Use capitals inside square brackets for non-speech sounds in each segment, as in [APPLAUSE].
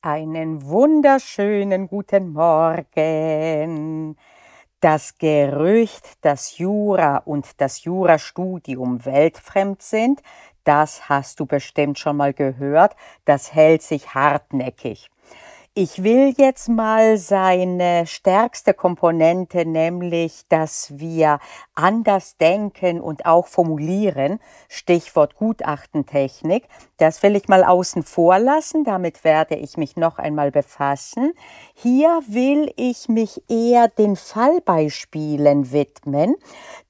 Einen wunderschönen guten Morgen. Das Gerücht, dass Jura und das Jurastudium weltfremd sind, das hast du bestimmt schon mal gehört, das hält sich hartnäckig. Ich will jetzt mal seine stärkste Komponente, nämlich, dass wir anders denken und auch formulieren, Stichwort Gutachtentechnik, das will ich mal außen vor lassen, damit werde ich mich noch einmal befassen. Hier will ich mich eher den Fallbeispielen widmen,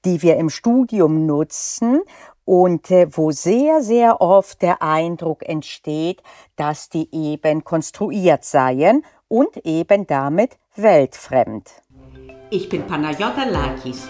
die wir im Studium nutzen und äh, wo sehr, sehr oft der Eindruck entsteht, dass die eben konstruiert seien und eben damit weltfremd. Ich bin Panayota Lakis,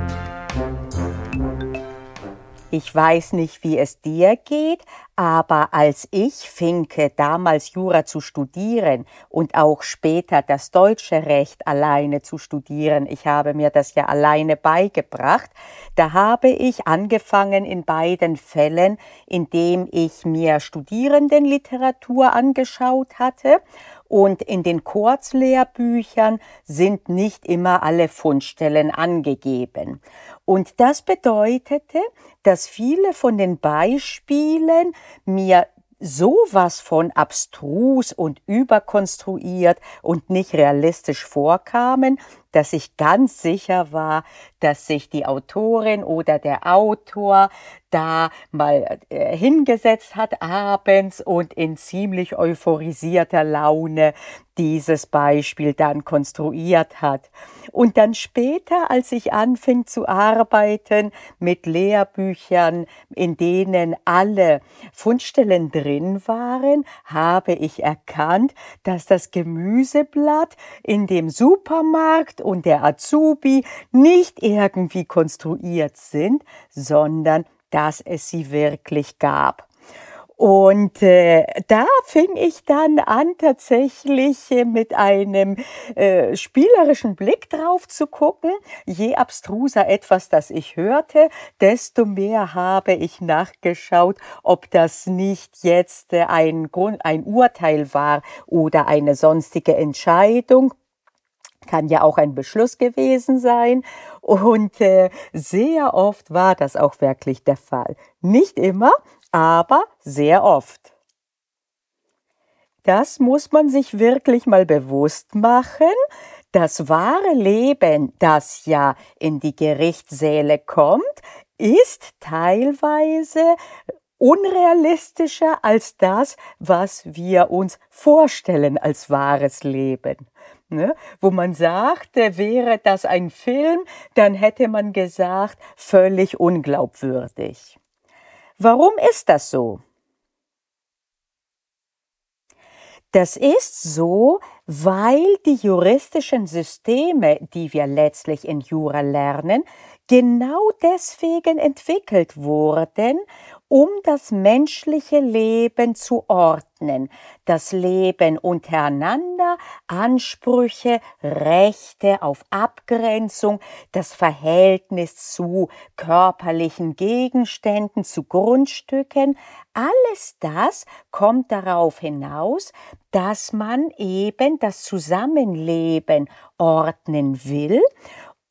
Ich weiß nicht, wie es dir geht, aber als ich finke, damals Jura zu studieren und auch später das deutsche Recht alleine zu studieren, ich habe mir das ja alleine beigebracht, da habe ich angefangen in beiden Fällen, indem ich mir Studierendenliteratur angeschaut hatte und in den Kurzlehrbüchern sind nicht immer alle Fundstellen angegeben. Und das bedeutete, dass viele von den Beispielen mir sowas von abstrus und überkonstruiert und nicht realistisch vorkamen, dass ich ganz sicher war, dass sich die Autorin oder der Autor da mal äh, hingesetzt hat abends und in ziemlich euphorisierter Laune dieses Beispiel dann konstruiert hat. Und dann später, als ich anfing zu arbeiten mit Lehrbüchern, in denen alle Fundstellen drin waren, habe ich erkannt, dass das Gemüseblatt in dem Supermarkt und der Azubi nicht irgendwie konstruiert sind, sondern dass es sie wirklich gab. Und äh, da fing ich dann an, tatsächlich äh, mit einem äh, spielerischen Blick drauf zu gucken. Je abstruser etwas, das ich hörte, desto mehr habe ich nachgeschaut, ob das nicht jetzt äh, ein, Grund, ein Urteil war oder eine sonstige Entscheidung kann ja auch ein Beschluss gewesen sein. Und äh, sehr oft war das auch wirklich der Fall. Nicht immer, aber sehr oft. Das muss man sich wirklich mal bewusst machen. Das wahre Leben, das ja in die Gerichtssäle kommt, ist teilweise unrealistischer als das, was wir uns vorstellen als wahres Leben. Ne? Wo man sagt, wäre das ein Film, dann hätte man gesagt, völlig unglaubwürdig. Warum ist das so? Das ist so, weil die juristischen Systeme, die wir letztlich in Jura lernen, genau deswegen entwickelt wurden, um das menschliche Leben zu ordnen, das Leben untereinander, Ansprüche, Rechte auf Abgrenzung, das Verhältnis zu körperlichen Gegenständen, zu Grundstücken, alles das kommt darauf hinaus, dass man eben das Zusammenleben ordnen will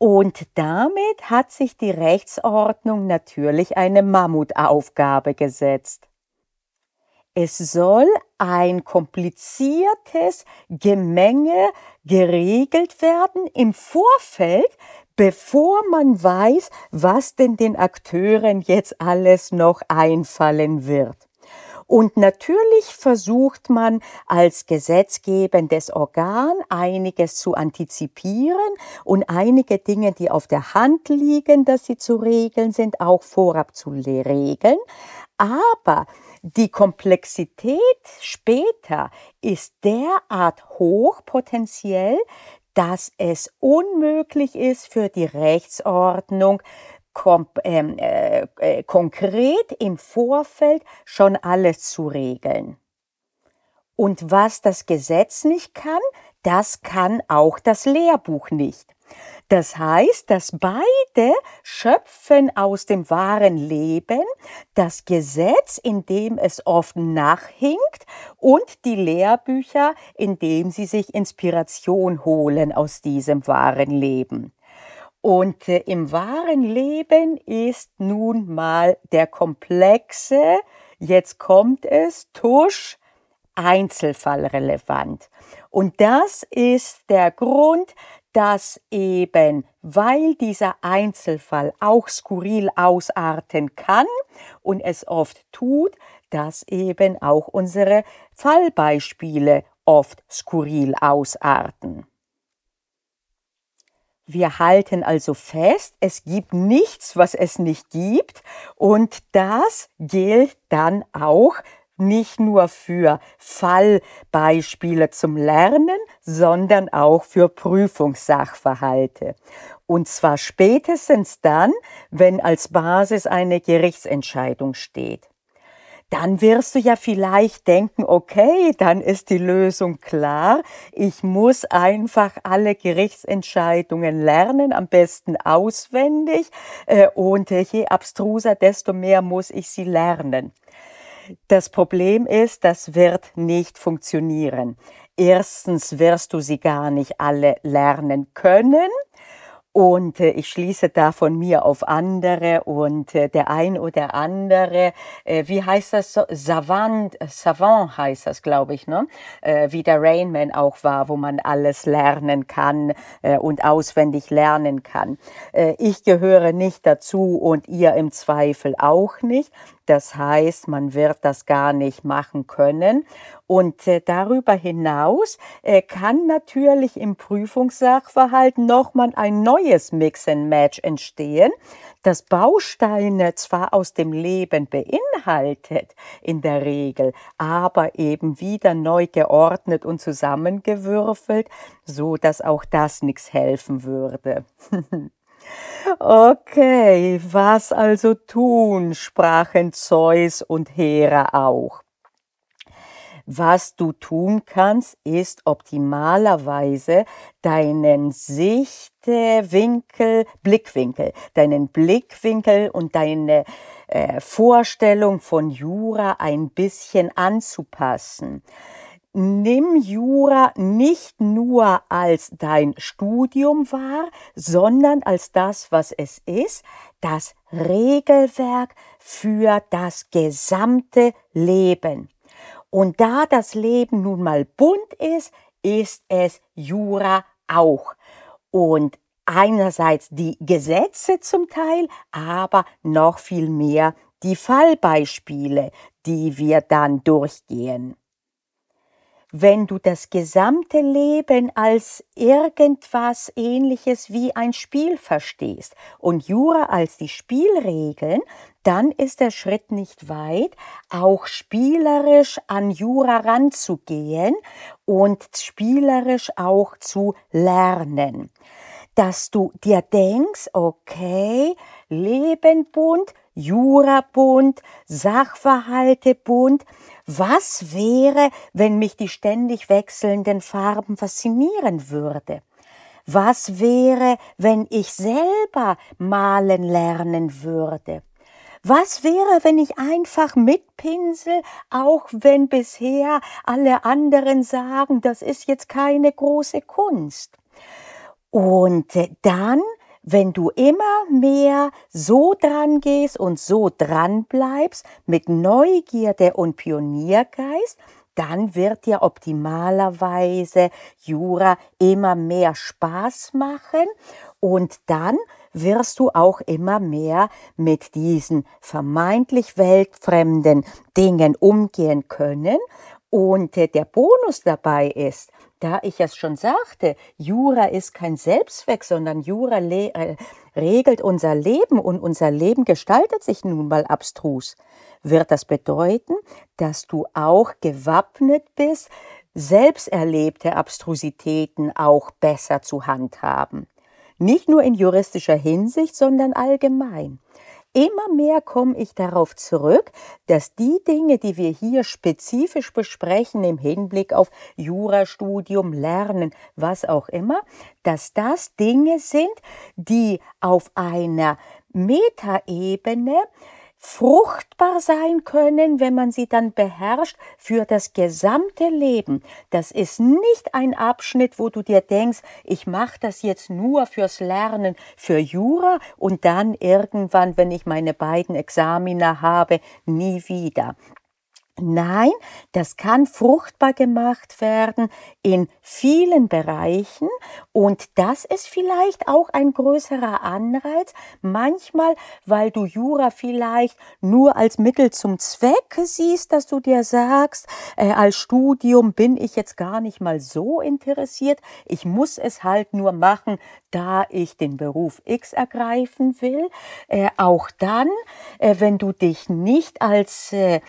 und damit hat sich die Rechtsordnung natürlich eine Mammutaufgabe gesetzt. Es soll ein kompliziertes Gemenge geregelt werden im Vorfeld, bevor man weiß, was denn den Akteuren jetzt alles noch einfallen wird. Und natürlich versucht man als gesetzgebendes Organ einiges zu antizipieren und einige Dinge, die auf der Hand liegen, dass sie zu regeln sind, auch vorab zu regeln. Aber Die Komplexität später ist derart hoch potenziell, dass es unmöglich ist für die Rechtsordnung, äh, äh, konkret im Vorfeld schon alles zu regeln. Und was das Gesetz nicht kann, das kann auch das Lehrbuch nicht. Das heißt, dass beide schöpfen aus dem wahren Leben das Gesetz, in dem es oft nachhinkt, und die Lehrbücher, in dem sie sich Inspiration holen aus diesem wahren Leben. Und äh, im wahren Leben ist nun mal der komplexe, jetzt kommt es, Tusch, einzelfallrelevant. Und das ist der Grund, dass eben, weil dieser Einzelfall auch skurril ausarten kann und es oft tut, dass eben auch unsere Fallbeispiele oft skurril ausarten. Wir halten also fest, es gibt nichts, was es nicht gibt und das gilt dann auch nicht nur für Fallbeispiele zum Lernen, sondern auch für Prüfungssachverhalte. Und zwar spätestens dann, wenn als Basis eine Gerichtsentscheidung steht. Dann wirst du ja vielleicht denken, okay, dann ist die Lösung klar. Ich muss einfach alle Gerichtsentscheidungen lernen, am besten auswendig. Äh, und je abstruser, desto mehr muss ich sie lernen. Das Problem ist, das wird nicht funktionieren. Erstens wirst du sie gar nicht alle lernen können. Und äh, ich schließe da von mir auf andere und äh, der ein oder andere, äh, wie heißt das so? Savant, Savant heißt das, glaube ich, ne? Äh, wie der Rainman auch war, wo man alles lernen kann äh, und auswendig lernen kann. Äh, ich gehöre nicht dazu und ihr im Zweifel auch nicht. Das heißt, man wird das gar nicht machen können. Und äh, darüber hinaus äh, kann natürlich im Prüfungssachverhalt nochmal ein neues Mix and Match entstehen, das Bausteine zwar aus dem Leben beinhaltet in der Regel, aber eben wieder neu geordnet und zusammengewürfelt, so dass auch das nichts helfen würde. [LAUGHS] Okay, was also tun, sprachen Zeus und Hera auch. Was du tun kannst, ist optimalerweise deinen Sichtwinkel, Blickwinkel, deinen Blickwinkel und deine äh, Vorstellung von Jura ein bisschen anzupassen nimm Jura nicht nur als dein Studium wahr, sondern als das, was es ist, das Regelwerk für das gesamte Leben. Und da das Leben nun mal bunt ist, ist es Jura auch. Und einerseits die Gesetze zum Teil, aber noch viel mehr die Fallbeispiele, die wir dann durchgehen wenn du das gesamte Leben als irgendwas ähnliches wie ein Spiel verstehst und Jura als die Spielregeln, dann ist der Schritt nicht weit, auch spielerisch an Jura ranzugehen und spielerisch auch zu lernen. Dass du dir denkst, okay, Leben bunt, Jura bunt, Sachverhalte bunt, was wäre, wenn mich die ständig wechselnden Farben faszinieren würde? Was wäre, wenn ich selber malen lernen würde? Was wäre, wenn ich einfach mit Pinsel, auch wenn bisher alle anderen sagen, das ist jetzt keine große Kunst? Und dann wenn du immer mehr so dran gehst und so dran bleibst mit Neugierde und Pioniergeist, dann wird dir optimalerweise Jura immer mehr Spaß machen und dann wirst du auch immer mehr mit diesen vermeintlich weltfremden Dingen umgehen können. Und der Bonus dabei ist, da ich es schon sagte, Jura ist kein Selbstzweck, sondern Jura äh, regelt unser Leben und unser Leben gestaltet sich nun mal abstrus, wird das bedeuten, dass du auch gewappnet bist, selbst erlebte Abstrusitäten auch besser zu handhaben. Nicht nur in juristischer Hinsicht, sondern allgemein. Immer mehr komme ich darauf zurück, dass die Dinge, die wir hier spezifisch besprechen im Hinblick auf Jurastudium, Lernen, was auch immer, dass das Dinge sind, die auf einer Metaebene fruchtbar sein können, wenn man sie dann beherrscht für das gesamte Leben. Das ist nicht ein Abschnitt, wo du dir denkst, ich mache das jetzt nur fürs Lernen, für Jura und dann irgendwann, wenn ich meine beiden Examiner habe, nie wieder. Nein, das kann fruchtbar gemacht werden in vielen Bereichen und das ist vielleicht auch ein größerer Anreiz, manchmal, weil du Jura vielleicht nur als Mittel zum Zweck siehst, dass du dir sagst, äh, als Studium bin ich jetzt gar nicht mal so interessiert, ich muss es halt nur machen, da ich den Beruf X ergreifen will. Äh, auch dann, äh, wenn du dich nicht als äh,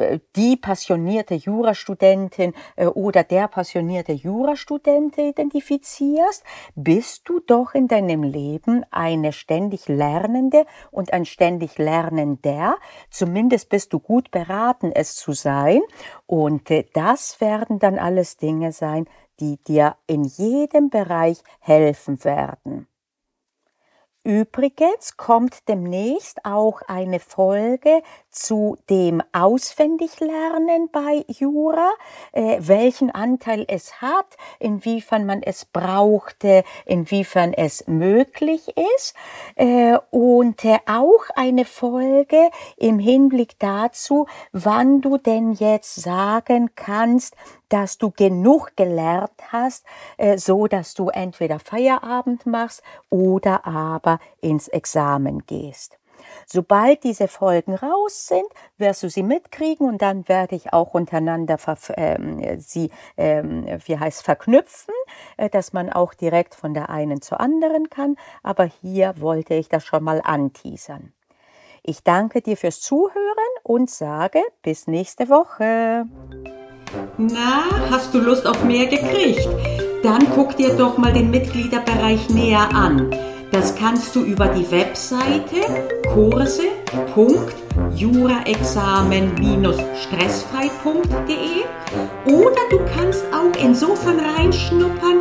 äh die passionierte Jurastudentin äh, oder der passionierte Jurastudent identifizierst, bist du doch in deinem Leben eine ständig Lernende und ein ständig Lernender. Zumindest bist du gut beraten, es zu sein. Und äh, das werden dann alles Dinge sein, die dir in jedem Bereich helfen werden. Übrigens kommt demnächst auch eine Folge zu dem Auswendiglernen bei Jura, äh, welchen Anteil es hat, inwiefern man es brauchte, inwiefern es möglich ist. Äh, und äh, auch eine Folge im Hinblick dazu, wann du denn jetzt sagen kannst, dass du genug gelernt hast, äh, so dass du entweder Feierabend machst oder aber ins Examen gehst. Sobald diese Folgen raus sind, wirst du sie mitkriegen und dann werde ich auch untereinander äh, sie, äh, wie heißt, verknüpfen, äh, dass man auch direkt von der einen zur anderen kann. Aber hier wollte ich das schon mal anteasern. Ich danke dir fürs Zuhören und sage bis nächste Woche. Na, hast du Lust auf mehr gekriegt? Dann guck dir doch mal den Mitgliederbereich näher an. Das kannst du über die Webseite kurse.juraexamen-stressfrei.de oder du kannst auch insofern reinschnuppern,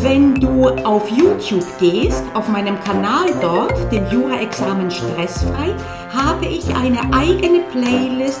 wenn du auf YouTube gehst, auf meinem Kanal dort, dem Jura-Examen Stressfrei, habe ich eine eigene Playlist